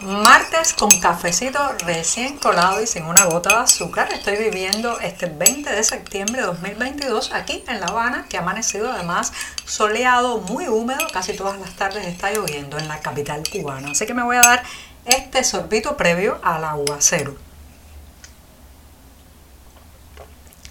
Martes con cafecito recién colado y sin una gota de azúcar. Estoy viviendo este 20 de septiembre de 2022 aquí en La Habana, que ha amanecido además soleado, muy húmedo. Casi todas las tardes está lloviendo en la capital cubana. Así que me voy a dar este sorbito previo al aguacero.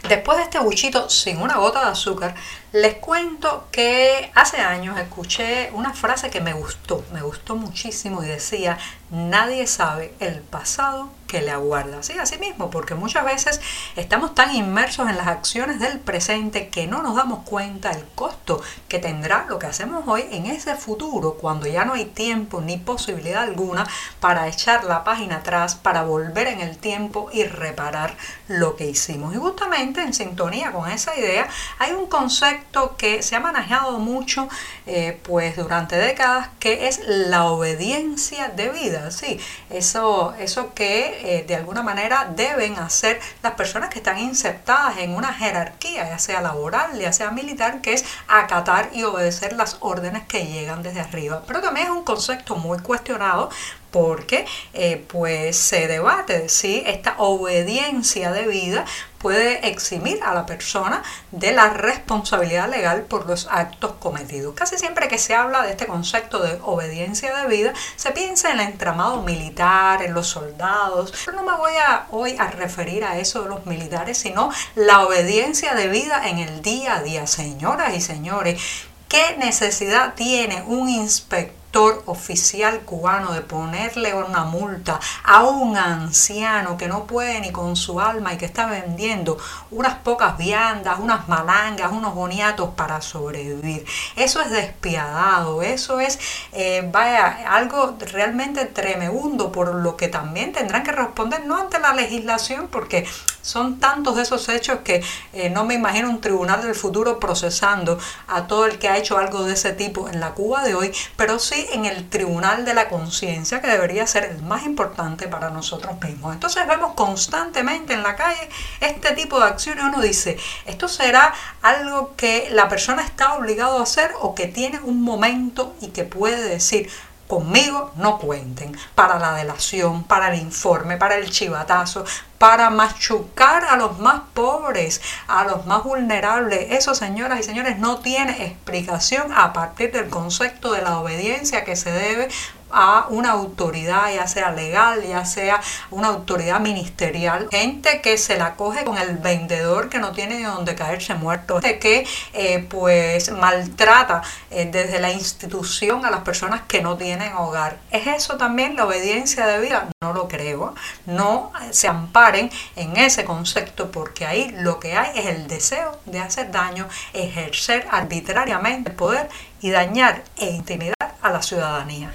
Después de este buchito sin una gota de azúcar, les cuento que hace años escuché una frase que me gustó, me gustó muchísimo y decía, nadie sabe el pasado que le aguarda. Sí, así mismo, porque muchas veces estamos tan inmersos en las acciones del presente que no nos damos cuenta el costo que tendrá lo que hacemos hoy en ese futuro, cuando ya no hay tiempo ni posibilidad alguna para echar la página atrás, para volver en el tiempo y reparar lo que hicimos. Y justamente en sintonía con esa idea hay un concepto que se ha manejado mucho eh, pues durante décadas que es la obediencia de vida. Sí, eso, eso que eh, de alguna manera deben hacer las personas que están insertadas en una jerarquía, ya sea laboral, ya sea militar, que es acatar y obedecer las órdenes que llegan desde arriba. Pero también es un concepto muy cuestionado porque eh, pues se debate si esta obediencia de vida puede eximir a la persona de la responsabilidad legal por los actos cometidos. Casi siempre que se habla de este concepto de obediencia de vida, se piensa en el entramado militar, en los soldados, pero no me voy a, hoy a referir a eso de los militares, sino la obediencia de vida en el día a día. Señoras y señores, ¿qué necesidad tiene un inspector? Oficial cubano de ponerle una multa a un anciano que no puede ni con su alma y que está vendiendo unas pocas viandas, unas malangas, unos boniatos para sobrevivir. Eso es despiadado, eso es, eh, vaya, algo realmente tremendo por lo que también tendrán que responder, no ante la legislación, porque son tantos de esos hechos que eh, no me imagino un tribunal del futuro procesando a todo el que ha hecho algo de ese tipo en la Cuba de hoy, pero sí en el tribunal de la conciencia, que debería ser el más importante para nosotros mismos. Entonces vemos constantemente en la calle este tipo de acciones. Uno dice, ¿esto será algo que la persona está obligado a hacer o que tiene un momento y que puede decir, conmigo no cuenten para la delación, para el informe, para el chivatazo, para machucar a los más pobres, a los más vulnerables. Eso, señoras y señores, no tiene explicación a partir del concepto de la obediencia que se debe a una autoridad, ya sea legal, ya sea una autoridad ministerial, gente que se la coge con el vendedor que no tiene de dónde caerse muerto, gente que eh, pues maltrata eh, desde la institución a las personas que no tienen hogar. ¿Es eso también la obediencia de vida? No lo creo. No se amparen en ese concepto porque ahí lo que hay es el deseo de hacer daño, ejercer arbitrariamente el poder y dañar e intimidar a la ciudadanía.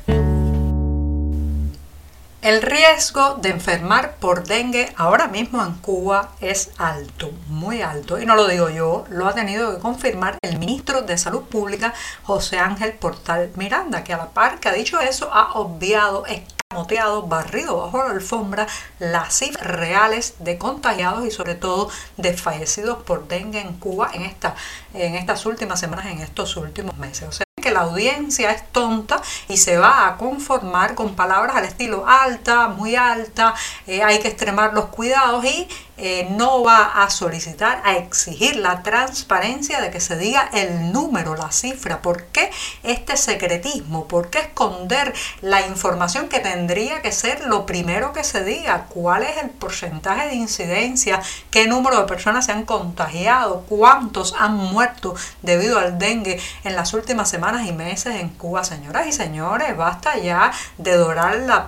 El riesgo de enfermar por dengue ahora mismo en Cuba es alto, muy alto, y no lo digo yo, lo ha tenido que confirmar el ministro de Salud Pública, José Ángel Portal Miranda, que a la par que ha dicho eso, ha obviado, escamoteado, barrido bajo la alfombra las cifras reales de contagiados y sobre todo de fallecidos por dengue en Cuba en, esta, en estas últimas semanas, en estos últimos meses que la audiencia es tonta y se va a conformar con palabras al estilo alta, muy alta, eh, hay que extremar los cuidados y eh, no va a solicitar, a exigir la transparencia de que se diga el número, la cifra. ¿Por qué este secretismo? ¿Por qué esconder la información que tendría que ser lo primero que se diga? ¿Cuál es el porcentaje de incidencia? ¿Qué número de personas se han contagiado? ¿Cuántos han muerto debido al dengue en las últimas semanas y meses en Cuba? Señoras y señores, basta ya de dorar la,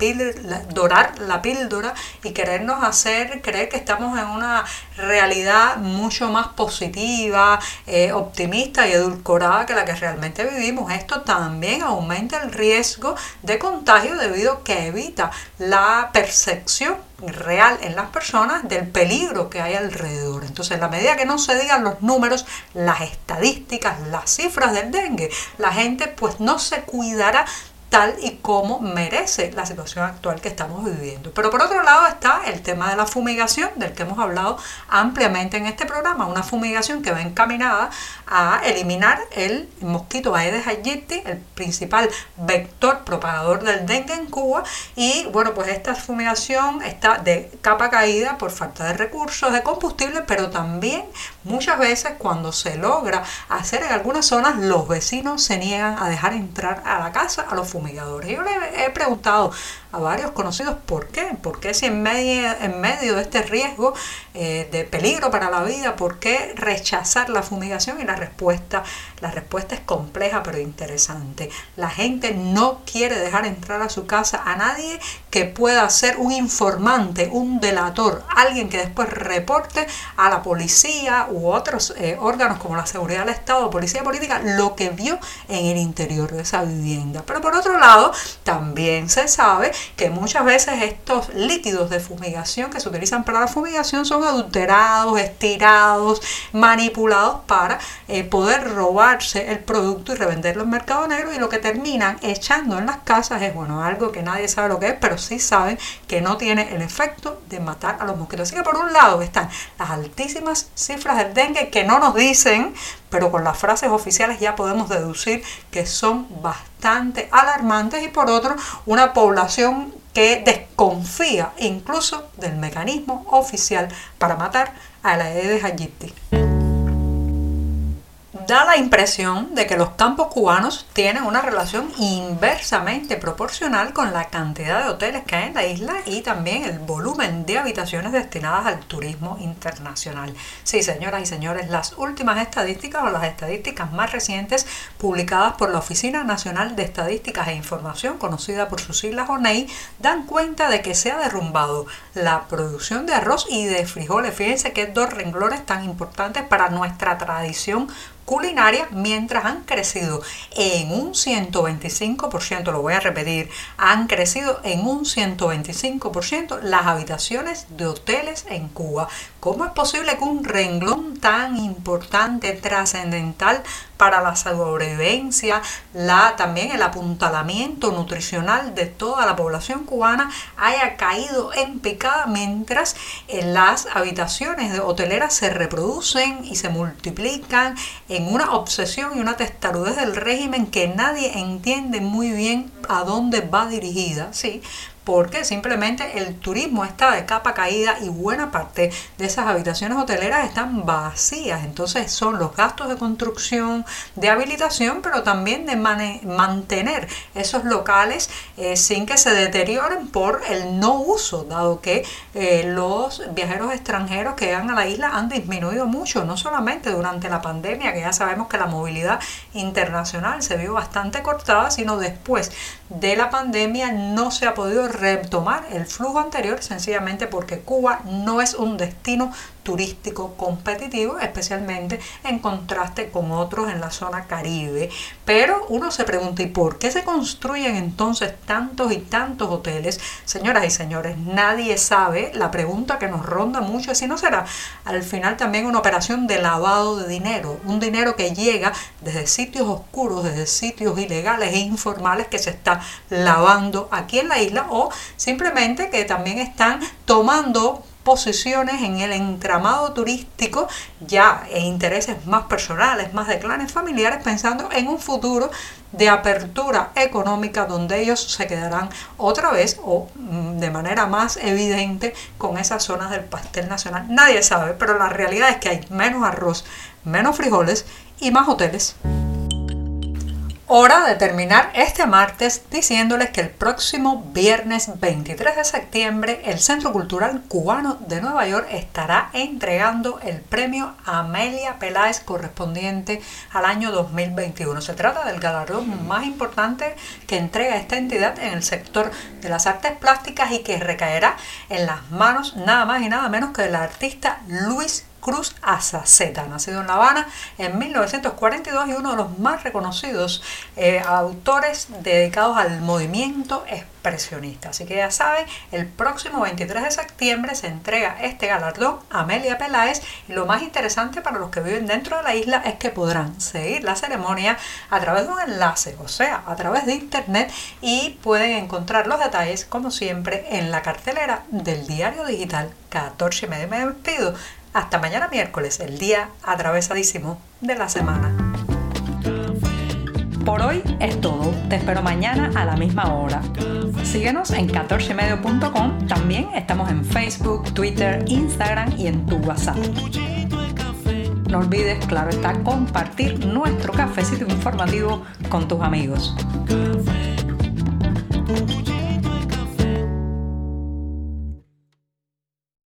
dorar la píldora y querernos hacer creer que estamos en una realidad mucho más positiva, eh, optimista y edulcorada que la que realmente vivimos. Esto también aumenta el riesgo de contagio debido a que evita la percepción real en las personas del peligro que hay alrededor. Entonces, en la medida que no se digan los números, las estadísticas, las cifras del dengue, la gente pues no se cuidará tal y como merece la situación actual que estamos viviendo. Pero por otro lado está el tema de la fumigación, del que hemos hablado ampliamente en este programa, una fumigación que va encaminada a eliminar el mosquito Aedes aegypti, el principal vector propagador del dengue en Cuba, y bueno, pues esta fumigación está de capa caída por falta de recursos, de combustible, pero también muchas veces cuando se logra hacer en algunas zonas, los vecinos se niegan a dejar entrar a la casa a los Yo le he preguntado a varios conocidos por qué, por qué si en medio, en medio de este riesgo eh, de peligro para la vida, por qué rechazar la fumigación y la respuesta, la respuesta es compleja pero interesante. La gente no quiere dejar entrar a su casa a nadie que pueda ser un informante, un delator, alguien que después reporte a la policía u otros eh, órganos como la seguridad del Estado policía política lo que vio en el interior de esa vivienda. Pero por otro lado, también se sabe que muchas veces estos líquidos de fumigación que se utilizan para la fumigación son adulterados, estirados, manipulados para eh, poder robarse el producto y revenderlo en mercado negro y lo que terminan echando en las casas es bueno algo que nadie sabe lo que es pero sí saben que no tiene el efecto de matar a los mosquitos. Así que por un lado están las altísimas cifras del dengue que no nos dicen pero con las frases oficiales ya podemos deducir que son bastante alarmantes y por otro una población que desconfía incluso del mecanismo oficial para matar a la Aedes aegypti da la impresión de que los campos cubanos tienen una relación inversamente proporcional con la cantidad de hoteles que hay en la isla y también el volumen de habitaciones destinadas al turismo internacional. Sí, señoras y señores, las últimas estadísticas o las estadísticas más recientes publicadas por la Oficina Nacional de Estadísticas e Información, conocida por sus siglas ONEI, dan cuenta de que se ha derrumbado la producción de arroz y de frijoles. Fíjense que dos renglones tan importantes para nuestra tradición culinaria mientras han crecido en un 125%, lo voy a repetir, han crecido en un 125% las habitaciones de hoteles en Cuba. ¿Cómo es posible que un renglón tan importante, trascendental para la sobrevivencia, la, también el apuntalamiento nutricional de toda la población cubana haya caído en picada mientras en las habitaciones de hoteleras se reproducen y se multiplican en una obsesión y una testarudez del régimen que nadie entiende muy bien a dónde va dirigida, ¿sí? Porque simplemente el turismo está de capa caída y buena parte de esas habitaciones hoteleras están vacías. Entonces son los gastos de construcción, de habilitación, pero también de mantener esos locales eh, sin que se deterioren por el no uso, dado que eh, los viajeros extranjeros que llegan a la isla han disminuido mucho, no solamente durante la pandemia, que ya sabemos que la movilidad internacional se vio bastante cortada, sino después de la pandemia no se ha podido retomar el flujo anterior sencillamente porque Cuba no es un destino turístico competitivo, especialmente en contraste con otros en la zona caribe. Pero uno se pregunta, ¿y por qué se construyen entonces tantos y tantos hoteles? Señoras y señores, nadie sabe. La pregunta que nos ronda mucho es si no será al final también una operación de lavado de dinero, un dinero que llega desde sitios oscuros, desde sitios ilegales e informales que se está lavando aquí en la isla o simplemente que también están tomando posiciones en el entramado turístico ya en intereses más personales, más de clanes familiares, pensando en un futuro de apertura económica donde ellos se quedarán otra vez o mm, de manera más evidente con esas zonas del pastel nacional. Nadie sabe, pero la realidad es que hay menos arroz, menos frijoles y más hoteles. Hora de terminar este martes diciéndoles que el próximo viernes 23 de septiembre el Centro Cultural Cubano de Nueva York estará entregando el premio Amelia Peláez correspondiente al año 2021. Se trata del galardón más importante que entrega esta entidad en el sector de las artes plásticas y que recaerá en las manos nada más y nada menos que del artista Luis Cruz Azaceta, nacido en La Habana en 1942 y uno de los más reconocidos eh, autores dedicados al movimiento expresionista. Así que ya saben, el próximo 23 de septiembre se entrega este galardón a Amelia Peláez lo más interesante para los que viven dentro de la isla es que podrán seguir la ceremonia a través de un enlace, o sea, a través de internet y pueden encontrar los detalles como siempre en la cartelera del diario digital 14 y medio. Me despido. Hasta mañana miércoles, el día atravesadísimo de la semana. Por hoy es todo. Te espero mañana a la misma hora. Síguenos en 14medio.com. También estamos en Facebook, Twitter, Instagram y en tu WhatsApp. No olvides, claro está, compartir nuestro cafecito informativo con tus amigos.